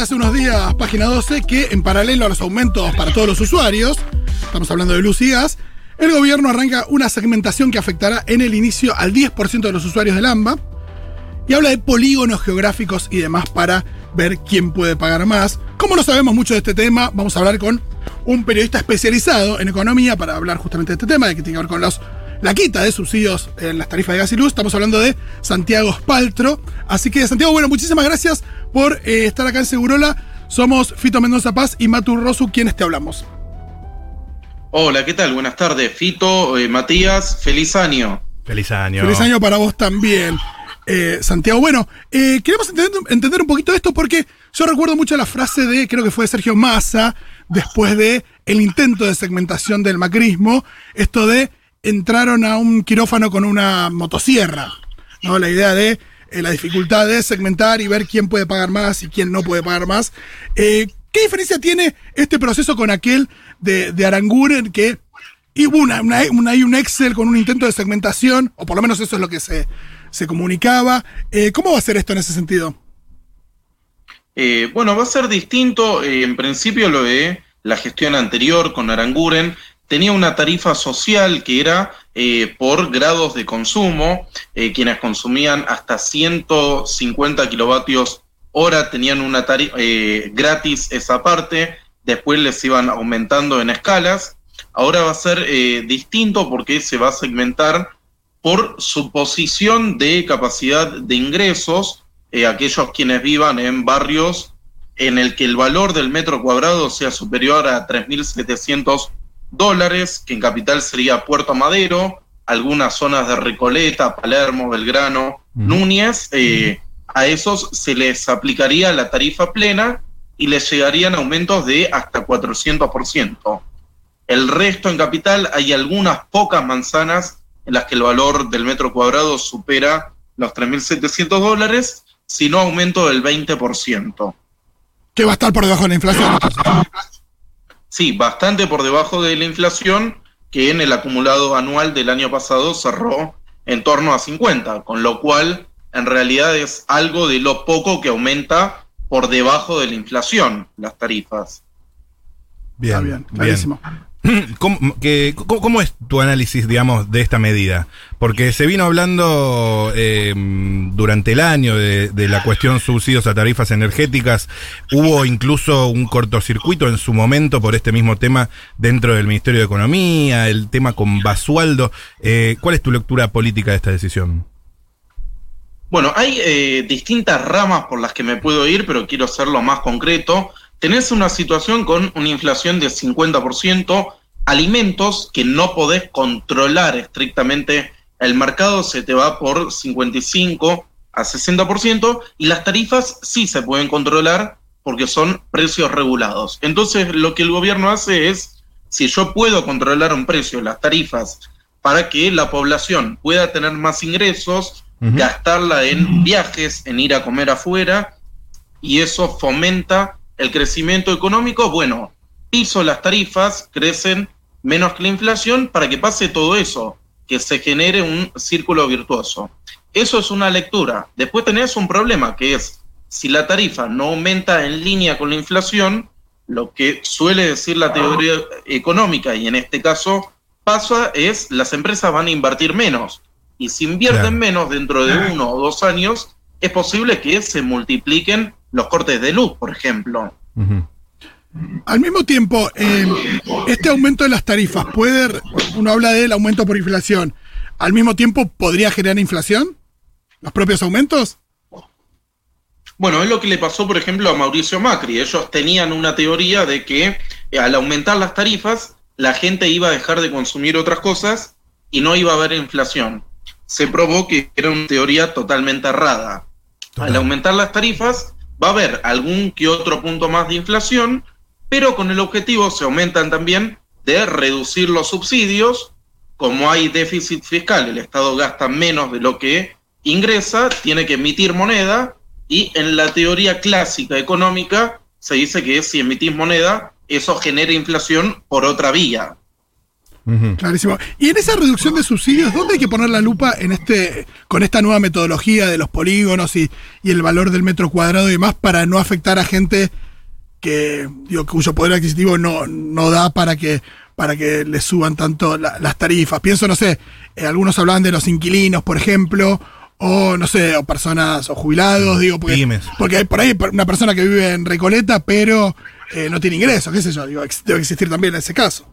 hace unos días, página 12, que en paralelo a los aumentos para todos los usuarios, estamos hablando de luz y gas, el gobierno arranca una segmentación que afectará en el inicio al 10% de los usuarios del AMBA y habla de polígonos geográficos y demás para ver quién puede pagar más. Como no sabemos mucho de este tema, vamos a hablar con un periodista especializado en economía para hablar justamente de este tema, de que tiene que ver con los, la quita de subsidios en las tarifas de gas y luz. Estamos hablando de Santiago Spaltro. Así que, Santiago, bueno, muchísimas gracias por eh, estar acá en Segurola. Somos Fito Mendoza Paz y Matu Rosu, quienes te hablamos. Hola, ¿qué tal? Buenas tardes, Fito, eh, Matías, feliz año. Feliz año. Feliz año para vos también. Eh, Santiago, bueno, eh, queremos entender, entender, un poquito esto porque yo recuerdo mucho la frase de, creo que fue de Sergio Massa, después de el intento de segmentación del macrismo, esto de entraron a un quirófano con una motosierra, ¿no? La idea de eh, la dificultad de segmentar y ver quién puede pagar más y quién no puede pagar más. Eh, ¿Qué diferencia tiene este proceso con aquel de, Aranguren que una, un Excel con un intento de segmentación, o por lo menos eso es lo que se, se comunicaba? Eh, ¿Cómo va a ser esto en ese sentido? Bueno, va a ser distinto. En principio lo de la gestión anterior con Aranguren tenía una tarifa social que era eh, por grados de consumo. Eh, quienes consumían hasta 150 kilovatios hora tenían una tarifa eh, gratis esa parte. Después les iban aumentando en escalas. Ahora va a ser distinto porque se va a segmentar por su posición de capacidad de ingresos aquellos quienes vivan en barrios en el que el valor del metro cuadrado sea superior a 3.700 dólares, que en capital sería Puerto Madero, algunas zonas de Recoleta, Palermo, Belgrano, uh -huh. Núñez, eh, a esos se les aplicaría la tarifa plena y les llegarían aumentos de hasta 400%. El resto en capital hay algunas pocas manzanas en las que el valor del metro cuadrado supera los 3.700 dólares sino aumento del 20%. Que va a estar por debajo de la inflación. Sí, bastante por debajo de la inflación, que en el acumulado anual del año pasado cerró en torno a 50, con lo cual en realidad es algo de lo poco que aumenta por debajo de la inflación las tarifas. Bien, ah, bien, clarísimo. Bien. ¿Cómo, es tu análisis, digamos, de esta medida? Porque se vino hablando eh, durante el año de, de, la cuestión subsidios a tarifas energéticas. Hubo incluso un cortocircuito en su momento por este mismo tema dentro del Ministerio de Economía, el tema con Basualdo. Eh, ¿Cuál es tu lectura política de esta decisión? Bueno, hay eh, distintas ramas por las que me puedo ir, pero quiero hacerlo más concreto tenés una situación con una inflación de 50%, alimentos que no podés controlar estrictamente el mercado, se te va por 55 a 60%, y las tarifas sí se pueden controlar porque son precios regulados. Entonces, lo que el gobierno hace es, si yo puedo controlar un precio, las tarifas, para que la población pueda tener más ingresos, uh -huh. gastarla en viajes, en ir a comer afuera, y eso fomenta el crecimiento económico, bueno, piso las tarifas, crecen menos que la inflación para que pase todo eso, que se genere un círculo virtuoso. Eso es una lectura. Después tenés un problema que es, si la tarifa no aumenta en línea con la inflación, lo que suele decir la teoría económica, y en este caso pasa, es las empresas van a invertir menos. Y si invierten claro. menos dentro de uno o dos años, es posible que se multipliquen los cortes de luz, por ejemplo. Uh -huh. Al mismo tiempo, eh, este aumento de las tarifas puede, uno habla del aumento por inflación, al mismo tiempo podría generar inflación, los propios aumentos. Bueno, es lo que le pasó, por ejemplo, a Mauricio Macri. Ellos tenían una teoría de que eh, al aumentar las tarifas, la gente iba a dejar de consumir otras cosas y no iba a haber inflación. Se probó que era una teoría totalmente errada. Total. Al aumentar las tarifas, va a haber algún que otro punto más de inflación, pero con el objetivo se aumentan también de reducir los subsidios. Como hay déficit fiscal, el Estado gasta menos de lo que ingresa, tiene que emitir moneda y en la teoría clásica económica se dice que si emitís moneda, eso genera inflación por otra vía. Clarísimo. Y en esa reducción de subsidios, ¿dónde hay que poner la lupa en este, con esta nueva metodología de los polígonos y, el valor del metro cuadrado y demás para no afectar a gente que, digo, cuyo poder adquisitivo no, no da para que, para que le suban tanto las tarifas? Pienso, no sé, eh, algunos hablaban de los inquilinos, por ejemplo, o no sé, o personas o jubilados, digo, porque, porque hay por ahí una persona que vive en Recoleta, pero eh, no tiene ingresos, qué sé yo, digo, debe existir también ese caso.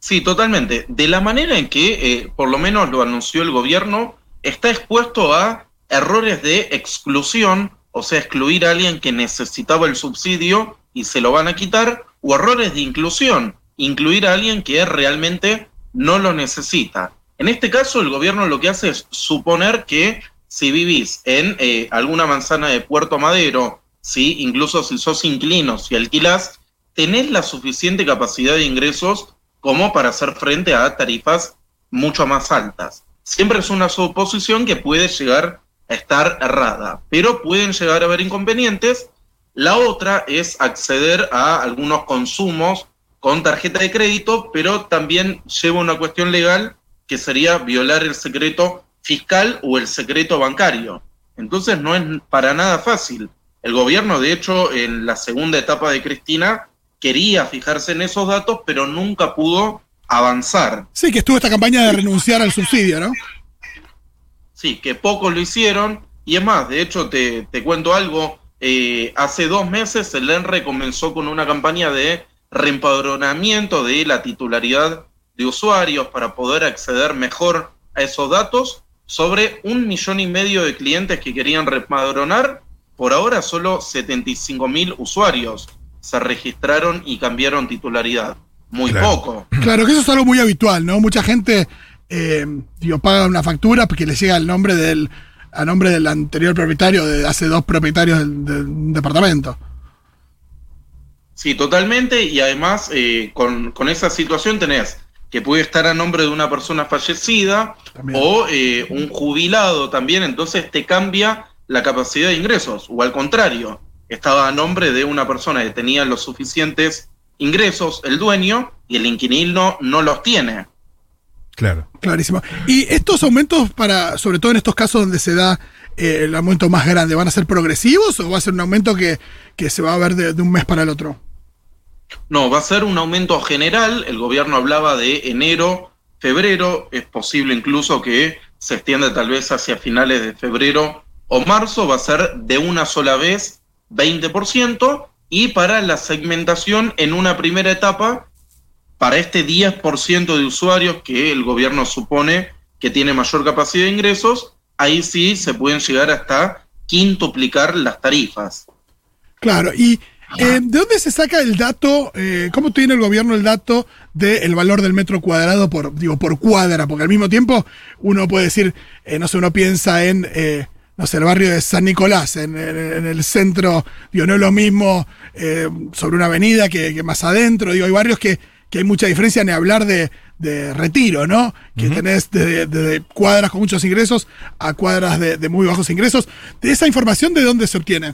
Sí, totalmente. De la manera en que, eh, por lo menos lo anunció el gobierno, está expuesto a errores de exclusión, o sea, excluir a alguien que necesitaba el subsidio y se lo van a quitar, o errores de inclusión, incluir a alguien que realmente no lo necesita. En este caso, el gobierno lo que hace es suponer que si vivís en eh, alguna manzana de Puerto Madero, ¿sí? incluso si sos inquilino, si alquilás, tenés la suficiente capacidad de ingresos como para hacer frente a tarifas mucho más altas. Siempre es una suposición que puede llegar a estar errada, pero pueden llegar a haber inconvenientes. La otra es acceder a algunos consumos con tarjeta de crédito, pero también lleva una cuestión legal que sería violar el secreto fiscal o el secreto bancario. Entonces no es para nada fácil. El gobierno, de hecho, en la segunda etapa de Cristina, quería fijarse en esos datos, pero nunca pudo avanzar. Sí, que estuvo esta campaña de renunciar al subsidio, ¿no? Sí, que pocos lo hicieron. Y es más, de hecho, te, cuento algo. Eh, hace dos meses el ENRE comenzó con una campaña de reempadronamiento de la titularidad de usuarios para poder acceder mejor a esos datos sobre un millón y medio de clientes que querían reempadronar. Por ahora solo 75 mil usuarios se registraron y cambiaron titularidad. Muy poco. Claro que eso es algo muy habitual, ¿no? Mucha gente eh, paga una factura porque le llega el nombre del, a nombre del anterior propietario, de hace dos propietarios del, departamento. Sí, totalmente. Y además, eh, con, esa situación tenés que puede estar a nombre de una persona fallecida o eh, un jubilado también, entonces te cambia la capacidad de ingresos. O al contrario, estaba a nombre de una persona que tenía los suficientes ingresos, el dueño, y el inquilino no los tiene. Claro. Clarísimo. ¿Y estos aumentos para, sobre todo en estos casos donde se da eh, el aumento más grande, van a ser progresivos o va a ser un aumento que, se va a ver de, un mes para el otro? No, va a ser un aumento general. El gobierno hablaba de enero, febrero. Es posible incluso que se extienda tal vez hacia finales de febrero o marzo. Va a ser de una sola vez 20% y para la segmentación en una primera etapa, para este 10% de usuarios que el gobierno supone que tiene mayor capacidad de ingresos, ahí sí se pueden llegar hasta quintuplicar las tarifas. Claro, y eh, ¿de dónde se saca el dato? Eh, ¿Cómo tiene el gobierno el dato del valor del metro cuadrado por, digo, por cuadra? Porque al mismo tiempo uno puede decir, eh, no sé, uno piensa en no sé, el barrio de San Nicolás, en, el centro, digo, no es lo mismo eh, sobre una avenida que, más adentro, digo, hay barrios que, hay mucha diferencia en hablar de, retiro, ¿no? Que tenés desde, cuadras con muchos ingresos a cuadras de, muy bajos ingresos. ¿De esa información de dónde se obtiene?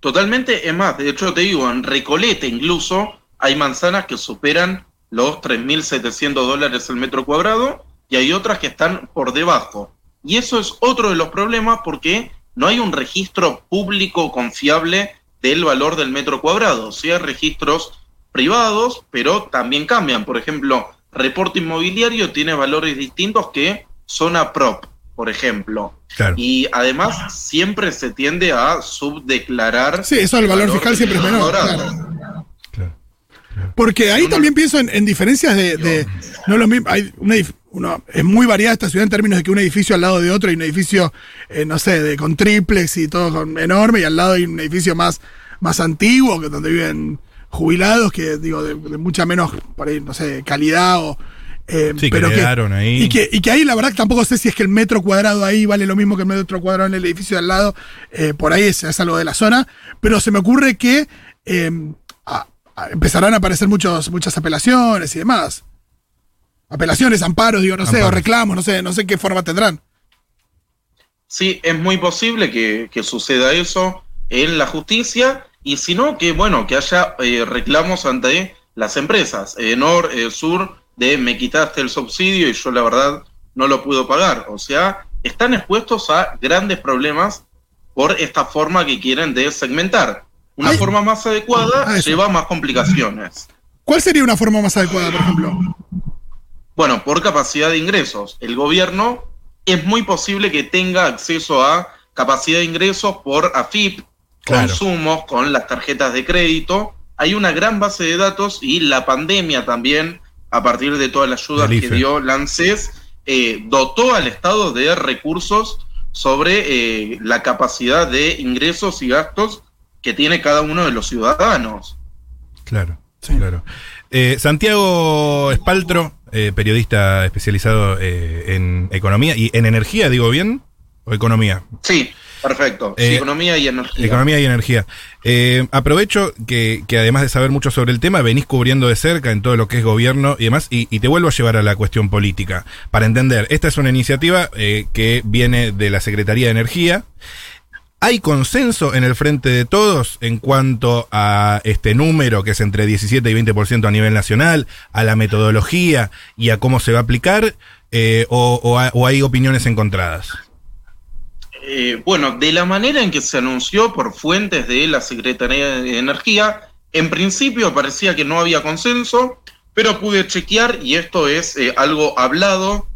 Totalmente, es más, de hecho te digo, en Recolete incluso hay manzanas que superan los 3.700 dólares el metro cuadrado y hay otras que están por debajo. Y eso es otro de los problemas porque no hay un registro público confiable del valor del metro cuadrado. Sí hay registros privados, pero también cambian. Por ejemplo, reporte inmobiliario tiene valores distintos que zona prop, por ejemplo. Y además siempre se tiende a subdeclarar. Sí, eso el valor, fiscal siempre es menor. Porque ahí también pienso en, diferencias de, no lo mismo, hay una, uno, es muy variada esta ciudad en términos de que un edificio al lado de otro hay un edificio, eh, no sé, de, con triplex y todo enorme, y al lado hay un edificio más, más antiguo, que donde viven jubilados, que digo, de, mucha menos, por ahí, no sé, calidad o... Eh, sí, pero que, ahí. Y que, y que ahí la verdad tampoco sé si es que el metro cuadrado ahí vale lo mismo que el metro cuadrado en el edificio de al lado, eh, por ahí es, es, algo de la zona, pero se me ocurre que empezarán a aparecer muchos, muchas apelaciones y demás apelaciones, amparos, digo, no sé, o reclamos, no sé, no sé qué forma tendrán. Sí, es muy posible que, suceda eso en la justicia y si no, que bueno, que haya eh, reclamos ante las empresas. Enor, Sur, de me quitaste el subsidio y yo la verdad no lo puedo pagar. O sea, están expuestos a grandes problemas por esta forma que quieren de segmentar. Una forma más adecuada ah, lleva más complicaciones. ¿Cuál sería una forma más adecuada, por ejemplo? Bueno, por capacidad de ingresos. El gobierno es muy posible que tenga acceso a capacidad de ingresos por AFIP, consumos, con las tarjetas de crédito. Hay una gran base de datos y la pandemia también, a partir de todas las ayudas que dio Lances, eh, dotó al Estado de recursos sobre eh, la capacidad de ingresos y gastos que tiene cada uno de los ciudadanos. Claro, claro. Eh, Santiago Espaltro, periodista especializado en economía y en energía, digo bien, o economía. Sí, Perfecto. Eh, economía y energía. Economía y energía. Eh, aprovecho que, además de saber mucho sobre el tema, venís cubriendo de cerca en todo lo que es gobierno y demás, y, te vuelvo a llevar a la cuestión política. Para entender, esta es una iniciativa eh, que viene de la Secretaría de Energía. ¿Hay consenso en el frente de todos en cuanto a este número, que es entre 17 y 20% a nivel nacional, a la metodología y a cómo se va a aplicar? o hay opiniones encontradas? Eh, bueno, de la manera en que se anunció por fuentes de la Secretaría de Energía, en principio parecía que no había consenso, pero pude chequear y esto es eh, algo hablado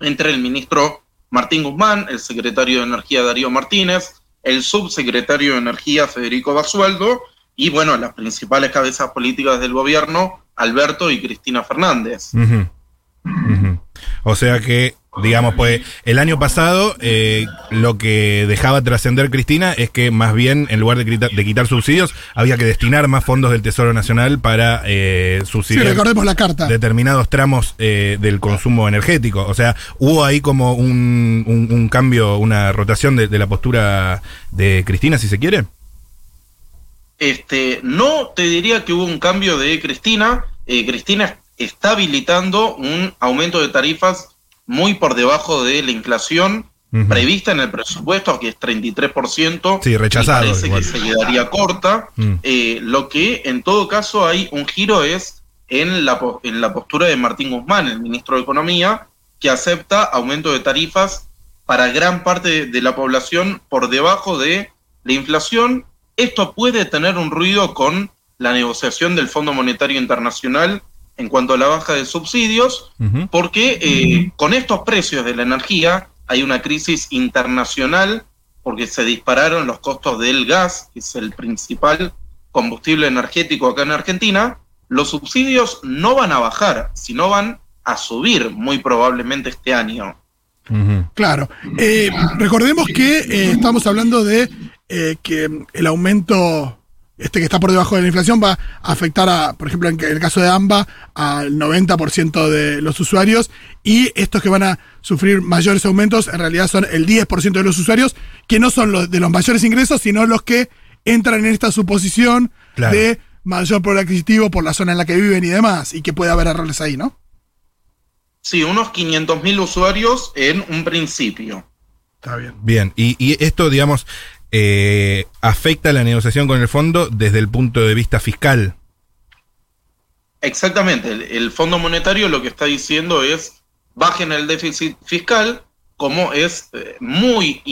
entre el ministro Martín Guzmán, el secretario de Energía Darío Martínez, el subsecretario de Energía Federico Basualdo y bueno, las principales cabezas políticas del gobierno, Alberto y Cristina Fernández. O sea que Digamos, pues el año pasado eh, lo que dejaba trascender Cristina es que más bien en lugar de, de, quitar subsidios había que destinar más fondos del Tesoro Nacional para eh, subsidiar recordemos la carta. determinados tramos eh, del consumo energético. O sea, hubo ahí como un, un, cambio, una rotación de, de, la postura de Cristina, si se quiere. Este, no te diría que hubo un cambio de Cristina. Eh, Cristina está habilitando un aumento de tarifas muy por debajo de la inflación prevista en el presupuesto, que es 33%. Sí, rechazado. parece que se quedaría corta. Mm. Eh, lo que en todo caso hay un giro es en la, en la postura de Martín Guzmán, el ministro de Economía, que acepta aumento de tarifas para gran parte de la población por debajo de la inflación. Esto puede tener un ruido con la negociación del Fondo Monetario Internacional en cuanto a la baja de subsidios, porque eh, con estos precios de la energía hay una crisis internacional porque se dispararon los costos del gas, que es el principal combustible energético acá en Argentina, los subsidios no van a bajar, sino van a subir muy probablemente este año. Claro. Eh, recordemos que eh, estamos hablando de que el aumento este que está por debajo de la inflación va a afectar a, por ejemplo, en el caso de AMBA, al 90% de los usuarios y estos que van a sufrir mayores aumentos en realidad son el 10% de los usuarios que no son los de los mayores ingresos, sino los que entran en esta suposición de mayor poder adquisitivo por la zona en la que viven y demás, y que puede haber errores ahí, ¿no? Sí, unos 500.000 usuarios en un principio. Está bien. Bien, y, y esto, digamos, eh, afecta la negociación con el fondo desde el punto de vista fiscal. Exactamente, el, Fondo Monetario lo que está diciendo es bajen el déficit fiscal, como es eh, muy,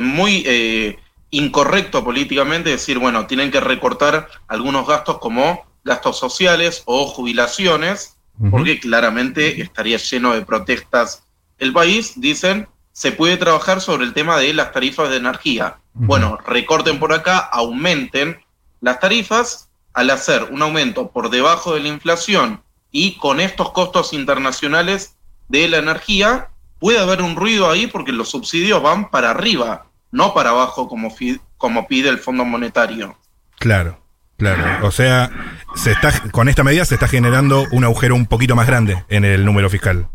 muy eh, incorrecto políticamente decir, bueno, tienen que recortar algunos gastos como gastos sociales o jubilaciones, porque claramente estaría lleno de protestas el país, dicen, se puede trabajar sobre el tema de las tarifas de energía. Bueno, recorten por acá, aumenten las tarifas al hacer un aumento por debajo de la inflación y con estos costos internacionales de la energía, puede haber un ruido ahí porque los subsidios van para arriba, no para abajo como, como pide el Fondo Monetario. Claro, claro. O sea, se está, con esta medida se está generando un agujero un poquito más grande en el número fiscal.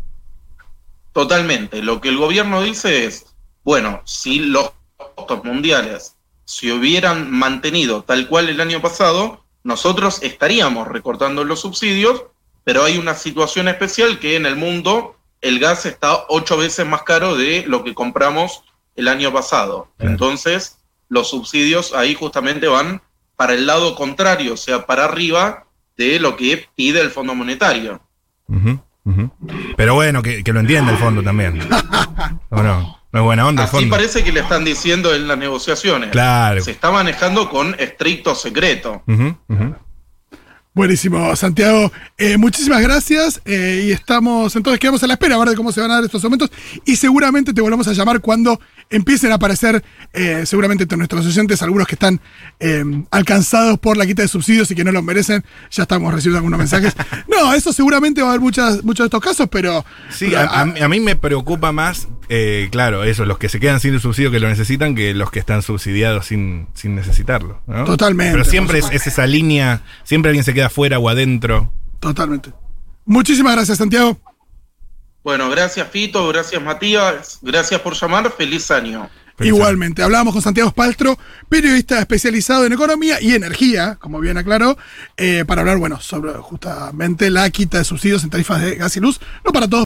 Totalmente. Lo que el gobierno dice es, bueno, si los costos mundiales se hubieran mantenido tal cual el año pasado, nosotros estaríamos recortando los subsidios, pero hay una situación especial que en el mundo el gas está ocho veces más caro de lo que compramos el año pasado. Entonces, los subsidios ahí justamente van para el lado contrario, o sea, para arriba, de lo que pide el Fondo Monetario. Pero bueno, que, lo entienda el fondo también. ¿O no? No es buena onda el fondo. parece que le están diciendo en las negociaciones. Claro. Se está manejando con estricto secreto. Buenísimo, Santiago. Eh, muchísimas gracias eh, y estamos, entonces quedamos a la espera a ver de cómo se van a dar estos aumentos y seguramente te volvemos a llamar cuando empiecen a aparecer eh, seguramente entre nuestros oyentes algunos que están alcanzados por la quita de subsidios y que no los merecen. Ya estamos recibiendo algunos mensajes. No, eso seguramente va a haber muchas, muchos de estos casos, pero... Sí, a, mí me preocupa más, claro, eso, los que se quedan sin el subsidio que lo necesitan que los que están subsidiados sin, sin necesitarlo. Totalmente. Pero siempre es esa línea, siempre alguien se queda afuera o adentro. Totalmente. Muchísimas gracias, Santiago. Bueno, gracias Fito, gracias Matías, gracias por llamar, feliz año. Igualmente, hablábamos con Santiago Spaltro, periodista especializado en economía y energía, como bien aclaró, eh, para hablar, bueno, sobre justamente la quita de subsidios en tarifas de gas y luz, no para todos.